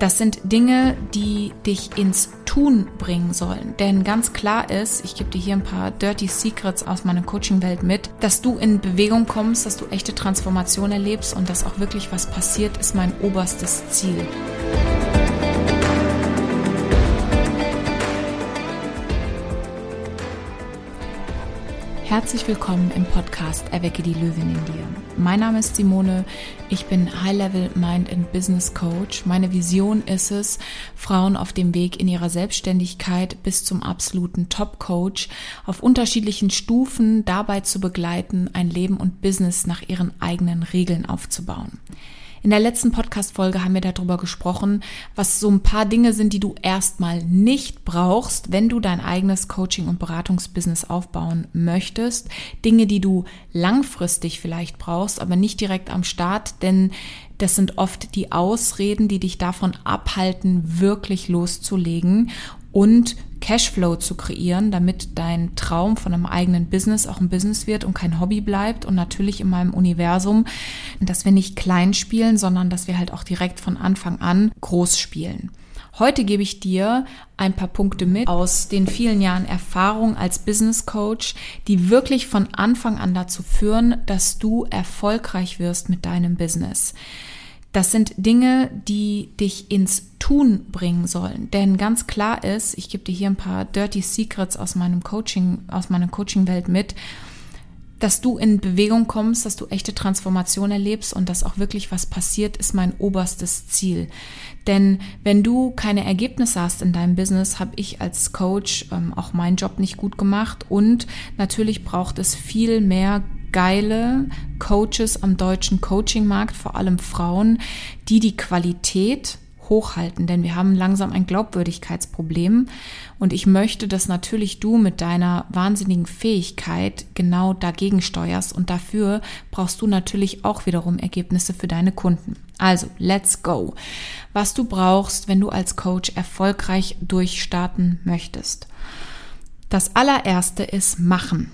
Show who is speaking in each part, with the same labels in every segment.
Speaker 1: Das sind Dinge, die dich ins Tun bringen sollen. Denn ganz klar ist, ich gebe dir hier ein paar Dirty Secrets aus meiner Coaching-Welt mit, dass du in Bewegung kommst, dass du echte Transformation erlebst und dass auch wirklich was passiert, ist mein oberstes Ziel. Herzlich willkommen im Podcast Erwecke die Löwin in dir. Mein Name ist Simone, ich bin High-Level Mind and Business Coach. Meine Vision ist es, Frauen auf dem Weg in ihrer Selbstständigkeit bis zum absoluten Top-Coach auf unterschiedlichen Stufen dabei zu begleiten, ein Leben und Business nach ihren eigenen Regeln aufzubauen. In der letzten Podcast-Folge haben wir darüber gesprochen, was so ein paar Dinge sind, die du erstmal nicht brauchst, wenn du dein eigenes Coaching- und Beratungsbusiness aufbauen möchtest. Dinge, die du langfristig vielleicht brauchst, aber nicht direkt am Start, denn das sind oft die Ausreden, die dich davon abhalten, wirklich loszulegen und Cashflow zu kreieren, damit dein Traum von einem eigenen Business auch ein Business wird und kein Hobby bleibt. Und natürlich in meinem Universum, dass wir nicht klein spielen, sondern dass wir halt auch direkt von Anfang an groß spielen. Heute gebe ich dir ein paar Punkte mit aus den vielen Jahren Erfahrung als Business Coach, die wirklich von Anfang an dazu führen, dass du erfolgreich wirst mit deinem Business. Das sind Dinge, die dich ins Tun bringen sollen. Denn ganz klar ist, ich gebe dir hier ein paar Dirty Secrets aus meinem Coaching, aus meiner Coaching-Welt mit, dass du in Bewegung kommst, dass du echte Transformation erlebst und dass auch wirklich was passiert, ist mein oberstes Ziel. Denn wenn du keine Ergebnisse hast in deinem Business, habe ich als Coach ähm, auch meinen Job nicht gut gemacht und natürlich braucht es viel mehr geile Coaches am deutschen Coachingmarkt, vor allem Frauen, die die Qualität hochhalten, denn wir haben langsam ein Glaubwürdigkeitsproblem und ich möchte, dass natürlich du mit deiner wahnsinnigen Fähigkeit genau dagegen steuerst und dafür brauchst du natürlich auch wiederum Ergebnisse für deine Kunden. Also, let's go. Was du brauchst, wenn du als Coach erfolgreich durchstarten möchtest. Das allererste ist machen.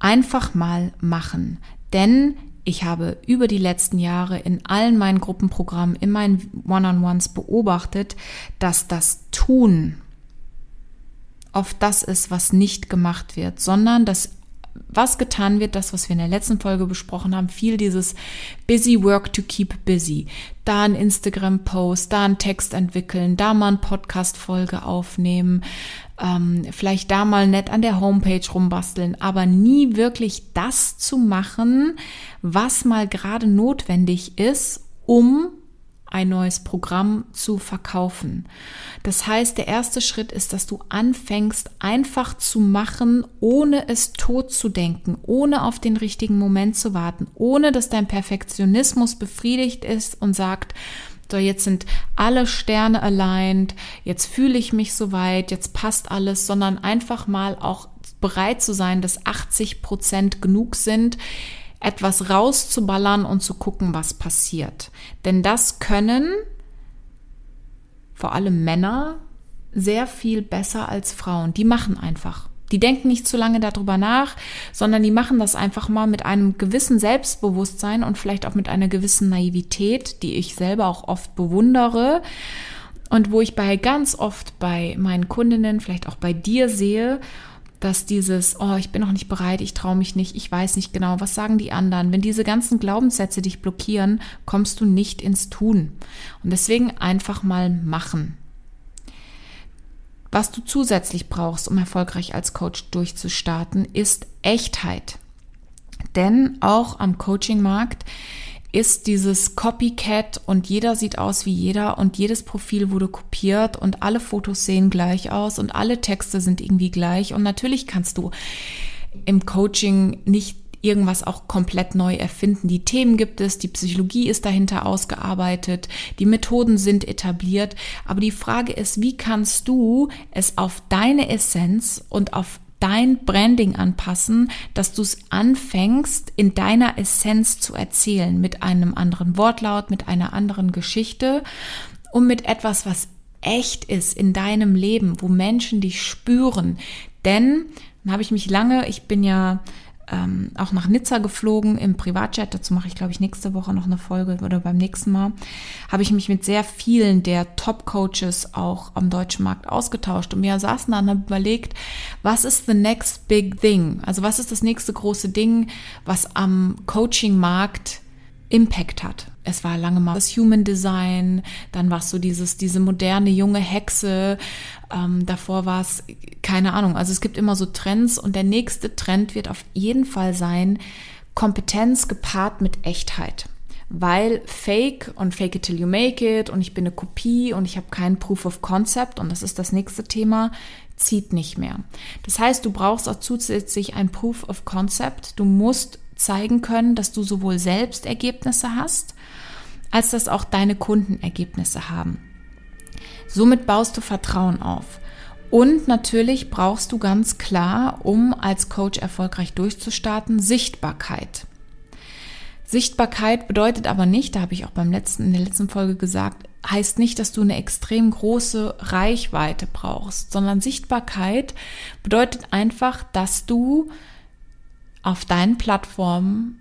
Speaker 1: Einfach mal machen. Denn ich habe über die letzten Jahre in allen meinen Gruppenprogrammen, in meinen One-on-Ones beobachtet, dass das Tun oft das ist, was nicht gemacht wird, sondern dass was getan wird, das, was wir in der letzten Folge besprochen haben, viel dieses busy work to keep busy. Da ein Instagram-Post, da ein Text entwickeln, da mal ein Podcast-Folge aufnehmen, ähm, vielleicht da mal nett an der Homepage rumbasteln, aber nie wirklich das zu machen, was mal gerade notwendig ist, um ein neues Programm zu verkaufen. Das heißt, der erste Schritt ist, dass du anfängst, einfach zu machen, ohne es tot zu denken, ohne auf den richtigen Moment zu warten, ohne dass dein Perfektionismus befriedigt ist und sagt, so jetzt sind alle Sterne aligned, jetzt fühle ich mich soweit, jetzt passt alles, sondern einfach mal auch bereit zu sein, dass 80 Prozent genug sind, etwas rauszuballern und zu gucken, was passiert. Denn das können vor allem Männer sehr viel besser als Frauen. Die machen einfach. Die denken nicht zu lange darüber nach, sondern die machen das einfach mal mit einem gewissen Selbstbewusstsein und vielleicht auch mit einer gewissen Naivität, die ich selber auch oft bewundere und wo ich bei ganz oft bei meinen Kundinnen, vielleicht auch bei dir sehe, dass dieses, oh, ich bin noch nicht bereit, ich traue mich nicht, ich weiß nicht genau, was sagen die anderen. Wenn diese ganzen Glaubenssätze dich blockieren, kommst du nicht ins Tun. Und deswegen einfach mal machen. Was du zusätzlich brauchst, um erfolgreich als Coach durchzustarten, ist Echtheit. Denn auch am Coachingmarkt ist dieses Copycat und jeder sieht aus wie jeder und jedes Profil wurde kopiert und alle Fotos sehen gleich aus und alle Texte sind irgendwie gleich und natürlich kannst du im Coaching nicht irgendwas auch komplett neu erfinden. Die Themen gibt es, die Psychologie ist dahinter ausgearbeitet, die Methoden sind etabliert, aber die Frage ist, wie kannst du es auf deine Essenz und auf dein Branding anpassen, dass du es anfängst, in deiner Essenz zu erzählen, mit einem anderen Wortlaut, mit einer anderen Geschichte und mit etwas, was echt ist in deinem Leben, wo Menschen dich spüren. Denn, dann habe ich mich lange, ich bin ja ähm, auch nach Nizza geflogen im Privatjet. Dazu mache ich, glaube ich, nächste Woche noch eine Folge oder beim nächsten Mal. Habe ich mich mit sehr vielen der Top-Coaches auch am deutschen Markt ausgetauscht. Und wir saßen dann und haben überlegt, was ist the next big thing? Also was ist das nächste große Ding, was am Coaching-Markt Impact hat. Es war lange mal das Human Design, dann war es so dieses, diese moderne junge Hexe, ähm, davor war es, keine Ahnung, also es gibt immer so Trends und der nächste Trend wird auf jeden Fall sein, Kompetenz gepaart mit Echtheit. Weil Fake und Fake it till you make it und ich bin eine Kopie und ich habe keinen Proof of Concept und das ist das nächste Thema, zieht nicht mehr. Das heißt, du brauchst auch zusätzlich ein Proof of Concept. Du musst zeigen können, dass du sowohl selbst Ergebnisse hast, als dass auch deine Kunden Ergebnisse haben. Somit baust du Vertrauen auf. Und natürlich brauchst du ganz klar, um als Coach erfolgreich durchzustarten, Sichtbarkeit. Sichtbarkeit bedeutet aber nicht, da habe ich auch beim letzten, in der letzten Folge gesagt, heißt nicht, dass du eine extrem große Reichweite brauchst, sondern Sichtbarkeit bedeutet einfach, dass du auf deinen Plattformen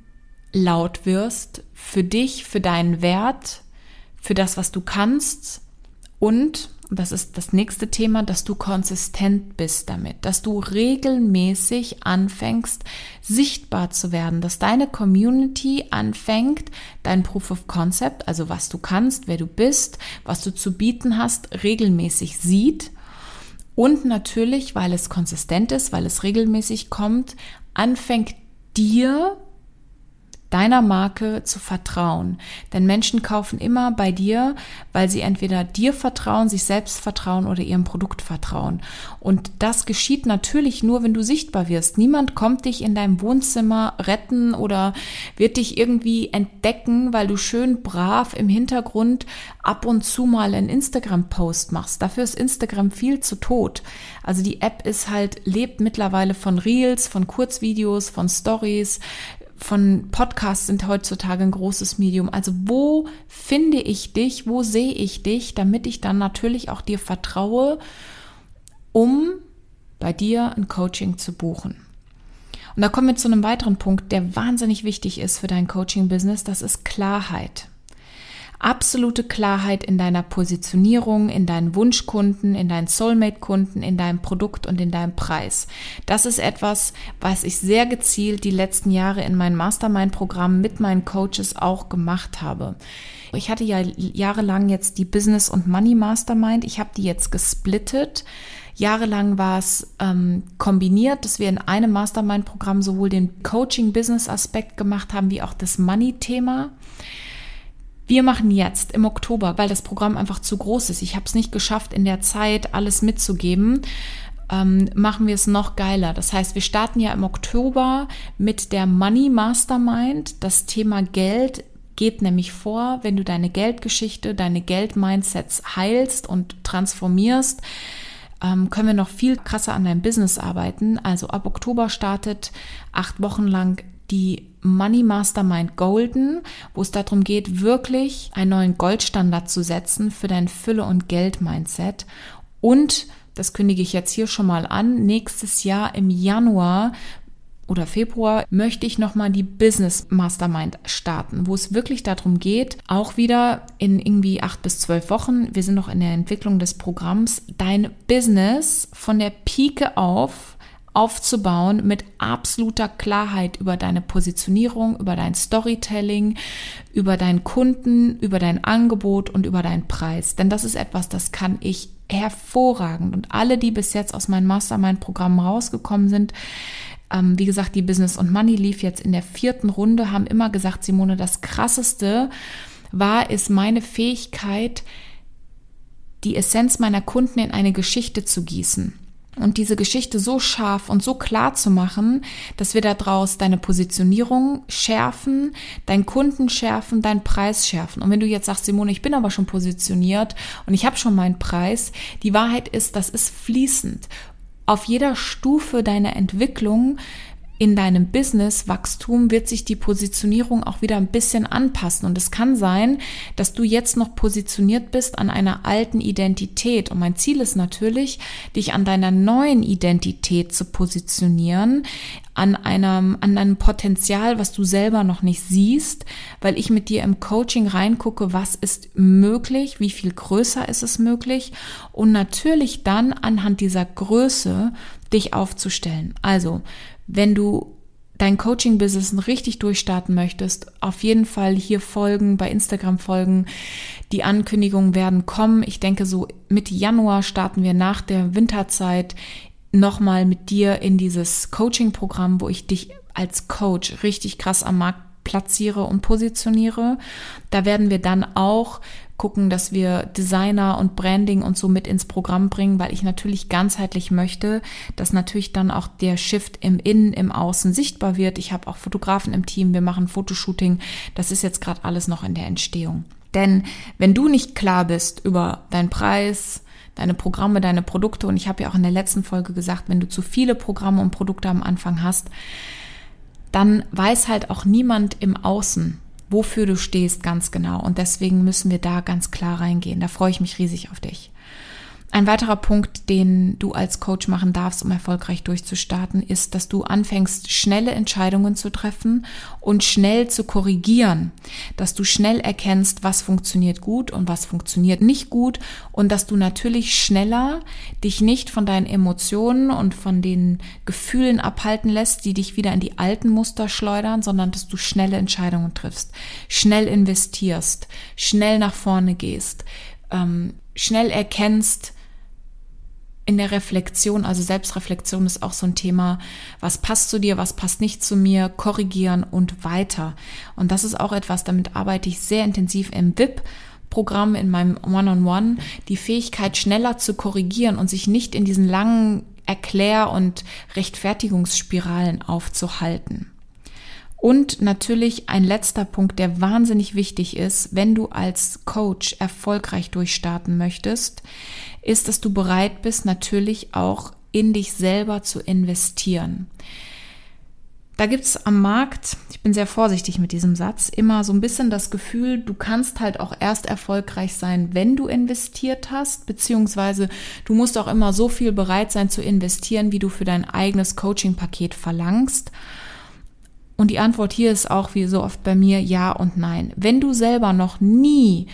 Speaker 1: laut wirst, für dich, für deinen Wert, für das, was du kannst. Und, das ist das nächste Thema, dass du konsistent bist damit, dass du regelmäßig anfängst, sichtbar zu werden, dass deine Community anfängt, dein Proof of Concept, also was du kannst, wer du bist, was du zu bieten hast, regelmäßig sieht. Und natürlich, weil es konsistent ist, weil es regelmäßig kommt, anfängt dir deiner Marke zu vertrauen. Denn Menschen kaufen immer bei dir, weil sie entweder dir vertrauen, sich selbst vertrauen oder ihrem Produkt vertrauen. Und das geschieht natürlich nur, wenn du sichtbar wirst. Niemand kommt dich in deinem Wohnzimmer retten oder wird dich irgendwie entdecken, weil du schön brav im Hintergrund ab und zu mal einen Instagram-Post machst. Dafür ist Instagram viel zu tot. Also die App ist halt, lebt mittlerweile von Reels, von Kurzvideos, von Stories, von Podcasts sind heutzutage ein großes Medium. Also wo finde ich dich, wo sehe ich dich, damit ich dann natürlich auch dir vertraue, um bei dir ein Coaching zu buchen. Und da kommen wir zu einem weiteren Punkt, der wahnsinnig wichtig ist für dein Coaching-Business, das ist Klarheit absolute Klarheit in deiner Positionierung, in deinen Wunschkunden, in deinen Soulmate-Kunden, in deinem Produkt und in deinem Preis. Das ist etwas, was ich sehr gezielt die letzten Jahre in meinem Mastermind-Programm mit meinen Coaches auch gemacht habe. Ich hatte ja jahrelang jetzt die Business und Money Mastermind. Ich habe die jetzt gesplittet. Jahrelang war es ähm, kombiniert, dass wir in einem Mastermind-Programm sowohl den Coaching-Business-Aspekt gemacht haben, wie auch das Money-Thema. Wir machen jetzt im Oktober, weil das Programm einfach zu groß ist. Ich habe es nicht geschafft, in der Zeit alles mitzugeben. Ähm, machen wir es noch geiler. Das heißt, wir starten ja im Oktober mit der Money Mastermind. Das Thema Geld geht nämlich vor, wenn du deine Geldgeschichte, deine Geldmindsets heilst und transformierst, ähm, können wir noch viel krasser an deinem Business arbeiten. Also ab Oktober startet acht Wochen lang die Money Mastermind Golden, wo es darum geht, wirklich einen neuen Goldstandard zu setzen für dein Fülle- und Geld-Mindset. Und, das kündige ich jetzt hier schon mal an, nächstes Jahr im Januar oder Februar möchte ich nochmal die Business Mastermind starten, wo es wirklich darum geht, auch wieder in irgendwie acht bis zwölf Wochen, wir sind noch in der Entwicklung des Programms, dein Business von der Pike auf aufzubauen mit absoluter Klarheit über deine Positionierung, über dein Storytelling, über deinen Kunden, über dein Angebot und über deinen Preis. Denn das ist etwas, das kann ich hervorragend. Und alle, die bis jetzt aus meinem Mastermind-Programm rausgekommen sind, ähm, wie gesagt, die Business und Money lief jetzt in der vierten Runde, haben immer gesagt, Simone, das Krasseste war, ist meine Fähigkeit, die Essenz meiner Kunden in eine Geschichte zu gießen und diese Geschichte so scharf und so klar zu machen, dass wir daraus deine Positionierung schärfen, deinen Kunden schärfen, deinen Preis schärfen. Und wenn du jetzt sagst, Simone, ich bin aber schon positioniert und ich habe schon meinen Preis, die Wahrheit ist, das ist fließend. Auf jeder Stufe deiner Entwicklung in deinem Business-Wachstum wird sich die Positionierung auch wieder ein bisschen anpassen. Und es kann sein, dass du jetzt noch positioniert bist an einer alten Identität. Und mein Ziel ist natürlich, dich an deiner neuen Identität zu positionieren, an einem, an einem Potenzial, was du selber noch nicht siehst, weil ich mit dir im Coaching reingucke, was ist möglich, wie viel größer ist es möglich und natürlich dann anhand dieser Größe dich aufzustellen. Also, wenn du dein Coaching-Business richtig durchstarten möchtest, auf jeden Fall hier folgen, bei Instagram folgen. Die Ankündigungen werden kommen. Ich denke, so Mitte Januar starten wir nach der Winterzeit nochmal mit dir in dieses Coaching-Programm, wo ich dich als Coach richtig krass am Markt platziere und positioniere. Da werden wir dann auch gucken, dass wir Designer und Branding und so mit ins Programm bringen, weil ich natürlich ganzheitlich möchte, dass natürlich dann auch der Shift im Innen, im Außen sichtbar wird. Ich habe auch Fotografen im Team, wir machen Fotoshooting. Das ist jetzt gerade alles noch in der Entstehung. Denn wenn du nicht klar bist über deinen Preis, deine Programme, deine Produkte, und ich habe ja auch in der letzten Folge gesagt, wenn du zu viele Programme und Produkte am Anfang hast, dann weiß halt auch niemand im Außen, wofür du stehst ganz genau. Und deswegen müssen wir da ganz klar reingehen. Da freue ich mich riesig auf dich. Ein weiterer Punkt, den du als Coach machen darfst, um erfolgreich durchzustarten, ist, dass du anfängst, schnelle Entscheidungen zu treffen und schnell zu korrigieren. Dass du schnell erkennst, was funktioniert gut und was funktioniert nicht gut und dass du natürlich schneller dich nicht von deinen Emotionen und von den Gefühlen abhalten lässt, die dich wieder in die alten Muster schleudern, sondern dass du schnelle Entscheidungen triffst, schnell investierst, schnell nach vorne gehst, ähm, schnell erkennst, in der Reflexion, also Selbstreflexion ist auch so ein Thema, was passt zu dir, was passt nicht zu mir, korrigieren und weiter. Und das ist auch etwas, damit arbeite ich sehr intensiv im VIP. Programm in meinem One-on-One, -on -One, die Fähigkeit schneller zu korrigieren und sich nicht in diesen langen Erklär- und Rechtfertigungsspiralen aufzuhalten. Und natürlich ein letzter Punkt, der wahnsinnig wichtig ist, wenn du als Coach erfolgreich durchstarten möchtest, ist, dass du bereit bist, natürlich auch in dich selber zu investieren. Da gibt es am Markt, ich bin sehr vorsichtig mit diesem Satz, immer so ein bisschen das Gefühl, du kannst halt auch erst erfolgreich sein, wenn du investiert hast, beziehungsweise du musst auch immer so viel bereit sein zu investieren, wie du für dein eigenes Coaching-Paket verlangst. Und die Antwort hier ist auch wie so oft bei mir ja und nein. Wenn du selber noch nie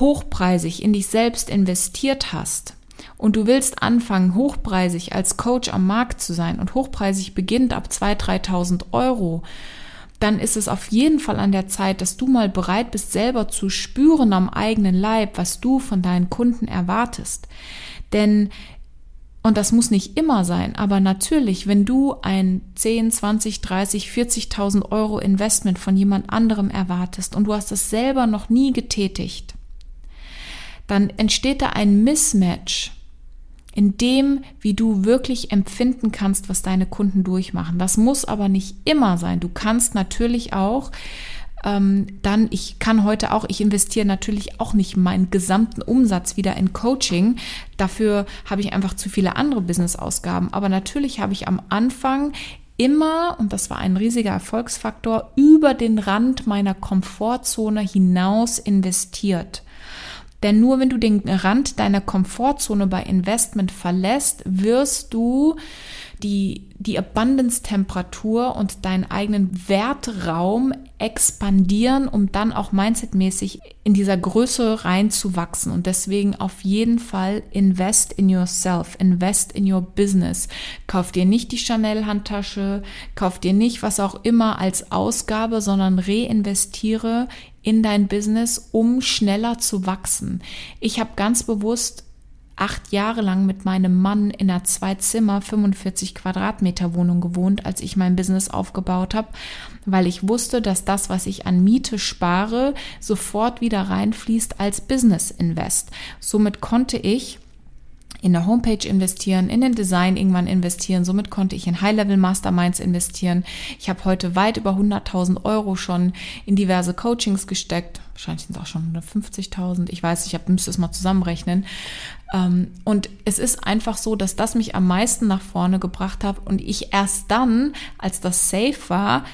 Speaker 1: hochpreisig in dich selbst investiert hast und du willst anfangen, hochpreisig als Coach am Markt zu sein und hochpreisig beginnt ab 2.000, 3.000 Euro, dann ist es auf jeden Fall an der Zeit, dass du mal bereit bist, selber zu spüren am eigenen Leib, was du von deinen Kunden erwartest. Denn und das muss nicht immer sein, aber natürlich, wenn du ein 10, 20, 30, 40.000 Euro Investment von jemand anderem erwartest und du hast es selber noch nie getätigt, dann entsteht da ein Mismatch in dem, wie du wirklich empfinden kannst, was deine Kunden durchmachen. Das muss aber nicht immer sein. Du kannst natürlich auch ähm, dann, ich kann heute auch, ich investiere natürlich auch nicht meinen gesamten Umsatz wieder in Coaching. Dafür habe ich einfach zu viele andere Business-Ausgaben. Aber natürlich habe ich am Anfang immer, und das war ein riesiger Erfolgsfaktor, über den Rand meiner Komfortzone hinaus investiert. Denn nur wenn du den Rand deiner Komfortzone bei Investment verlässt, wirst du die, die Abundance-Temperatur und deinen eigenen Wertraum expandieren, um dann auch mindsetmäßig in dieser Größe reinzuwachsen. Und deswegen auf jeden Fall invest in yourself, invest in your business. Kauf dir nicht die Chanel-Handtasche, kauf dir nicht was auch immer als Ausgabe, sondern reinvestiere in dein Business, um schneller zu wachsen. Ich habe ganz bewusst acht Jahre lang mit meinem Mann in einer Zwei-Zimmer, 45 Quadratmeter Wohnung gewohnt, als ich mein Business aufgebaut habe, weil ich wusste, dass das, was ich an Miete spare, sofort wieder reinfließt als Business Invest. Somit konnte ich in der Homepage investieren, in den Design irgendwann investieren. Somit konnte ich in High-Level Masterminds investieren. Ich habe heute weit über 100.000 Euro schon in diverse Coachings gesteckt. Wahrscheinlich sind es auch schon 150.000. Ich weiß, ich müsste es mal zusammenrechnen. Ähm, und es ist einfach so, dass das mich am meisten nach vorne gebracht hat und ich erst dann, als das safe war,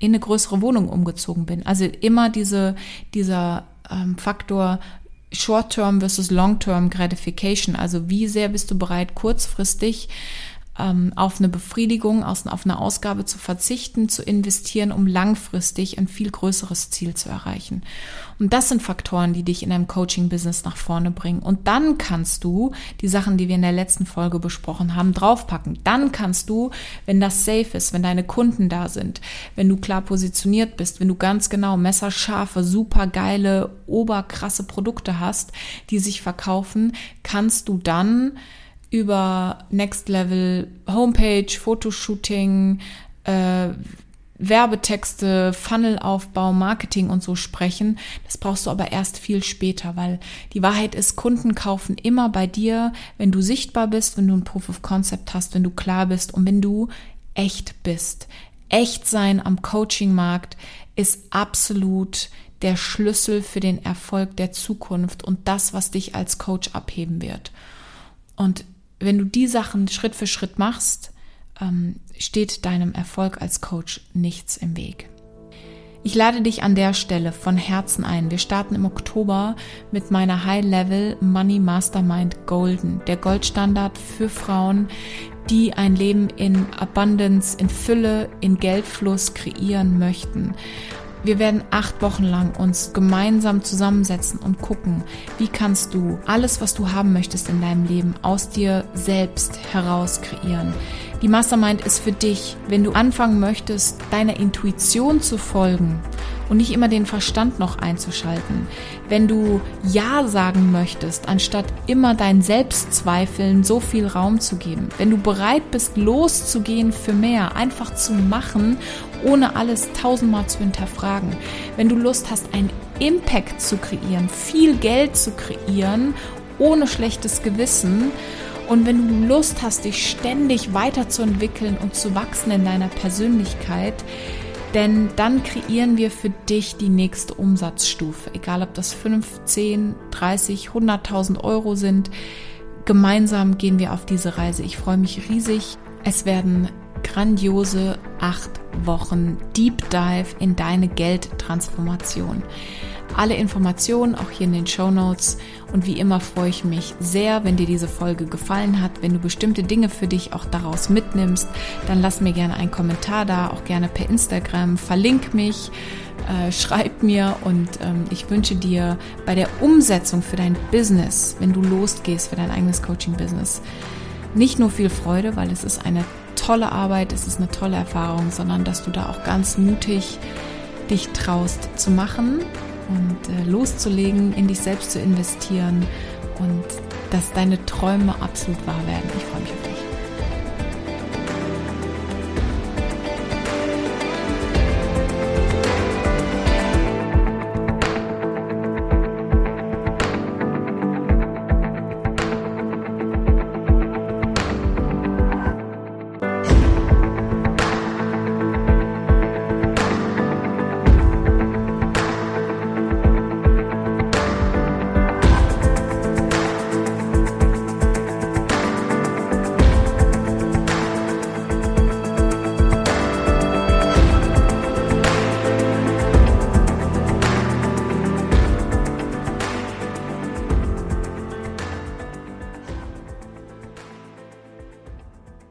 Speaker 1: in eine größere Wohnung umgezogen bin. Also immer diese, dieser ähm, Faktor Short-Term versus Long-Term Gratification. Also wie sehr bist du bereit, kurzfristig ähm, auf eine Befriedigung, auf eine Ausgabe zu verzichten, zu investieren, um langfristig ein viel größeres Ziel zu erreichen. Und das sind Faktoren, die dich in deinem Coaching-Business nach vorne bringen. Und dann kannst du die Sachen, die wir in der letzten Folge besprochen haben, draufpacken. Dann kannst du, wenn das safe ist, wenn deine Kunden da sind, wenn du klar positioniert bist, wenn du ganz genau messerscharfe, super geile, oberkrasse Produkte hast, die sich verkaufen, kannst du dann über Next Level Homepage, Fotoshooting, äh, Werbetexte, Funnelaufbau, Marketing und so sprechen. Das brauchst du aber erst viel später, weil die Wahrheit ist, Kunden kaufen immer bei dir, wenn du sichtbar bist, wenn du ein Proof of Concept hast, wenn du klar bist und wenn du echt bist. Echt sein am Coaching-Markt ist absolut der Schlüssel für den Erfolg der Zukunft und das, was dich als Coach abheben wird. Und wenn du die Sachen Schritt für Schritt machst, ähm, steht deinem Erfolg als Coach nichts im Weg. Ich lade dich an der Stelle von Herzen ein. Wir starten im Oktober mit meiner High-Level Money Mastermind Golden, der Goldstandard für Frauen, die ein Leben in Abundance, in Fülle, in Geldfluss kreieren möchten. Wir werden acht Wochen lang uns gemeinsam zusammensetzen und gucken, wie kannst du alles, was du haben möchtest in deinem Leben, aus dir selbst heraus kreieren. Die Mastermind ist für dich, wenn du anfangen möchtest, deiner Intuition zu folgen und nicht immer den Verstand noch einzuschalten. Wenn du Ja sagen möchtest, anstatt immer deinen Selbstzweifeln so viel Raum zu geben. Wenn du bereit bist, loszugehen für mehr, einfach zu machen, ohne alles tausendmal zu hinterfragen. Wenn du Lust hast, einen Impact zu kreieren, viel Geld zu kreieren, ohne schlechtes Gewissen und wenn du Lust hast, dich ständig weiterzuentwickeln und zu wachsen in deiner Persönlichkeit, denn dann kreieren wir für dich die nächste Umsatzstufe. Egal ob das 5, 10, 30, 100.000 Euro sind. Gemeinsam gehen wir auf diese Reise. Ich freue mich riesig. Es werden grandiose acht Wochen Deep Dive in deine Geldtransformation alle Informationen auch hier in den Show Notes. Und wie immer freue ich mich sehr, wenn dir diese Folge gefallen hat. Wenn du bestimmte Dinge für dich auch daraus mitnimmst, dann lass mir gerne einen Kommentar da, auch gerne per Instagram. Verlink mich, äh, schreib mir und ähm, ich wünsche dir bei der Umsetzung für dein Business, wenn du losgehst für dein eigenes Coaching-Business, nicht nur viel Freude, weil es ist eine tolle Arbeit, es ist eine tolle Erfahrung, sondern dass du da auch ganz mutig dich traust zu machen und äh, loszulegen, in dich selbst zu investieren und dass deine Träume absolut wahr werden. Ich freue mich auf dich.